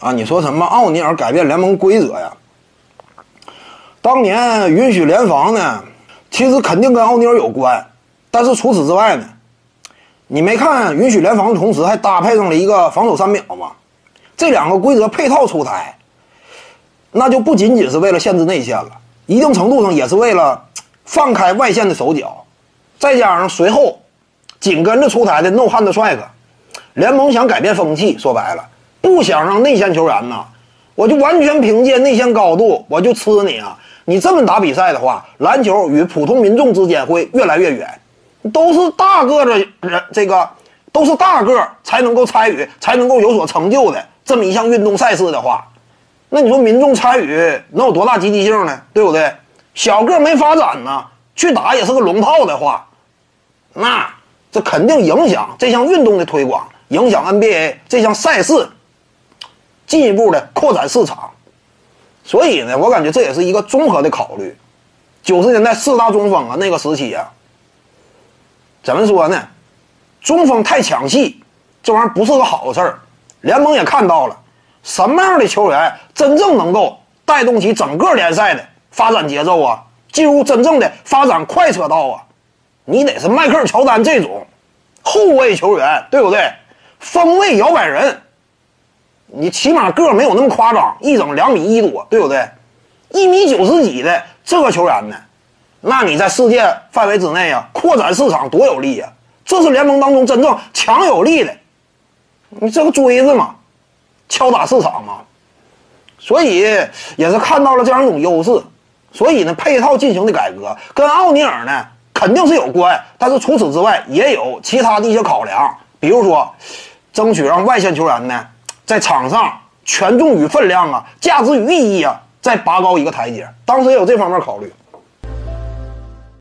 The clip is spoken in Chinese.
啊，你说什么奥尼尔改变联盟规则呀？当年允许联防呢，其实肯定跟奥尼尔有关。但是除此之外呢，你没看允许联防的同时还搭配上了一个防守三秒吗？这两个规则配套出台，那就不仅仅是为了限制内线了，一定程度上也是为了放开外线的手脚。再加上随后紧跟着出台的 No Hand Strike，联盟想改变风气，说白了，不想让内线球员呢，我就完全凭借内线高度我就吃你啊！你这么打比赛的话，篮球与普通民众之间会越来越远。都是大个的人，这个都是大个才能够参与，才能够有所成就的这么一项运动赛事的话，那你说民众参与能有多大积极性呢？对不对？小个没发展呢，去打也是个龙套的话，那这肯定影响这项运动的推广，影响 NBA 这项赛事进一步的扩展市场。所以呢，我感觉这也是一个综合的考虑。九十年代四大中锋啊，那个时期啊。怎么说呢？中锋太抢戏，这玩意儿不是个好事儿。联盟也看到了，什么样的球员真正能够带动起整个联赛的发展节奏啊，进入真正的发展快车道啊？你得是迈克尔·乔丹这种后卫球员，对不对？锋位摇摆人，你起码个没有那么夸张，一整两米一多，对不对？一米九十几的这个球员呢？那你在世界范围之内啊，扩展市场多有利呀！这是联盟当中真正强有力的，你这个锥子嘛，敲打市场嘛，所以也是看到了这样一种优势，所以呢，配套进行的改革跟奥尼尔呢肯定是有关，但是除此之外也有其他的一些考量，比如说，争取让外线球员呢在场上权重与分量啊、价值与意义啊再拔高一个台阶，当时也有这方面考虑。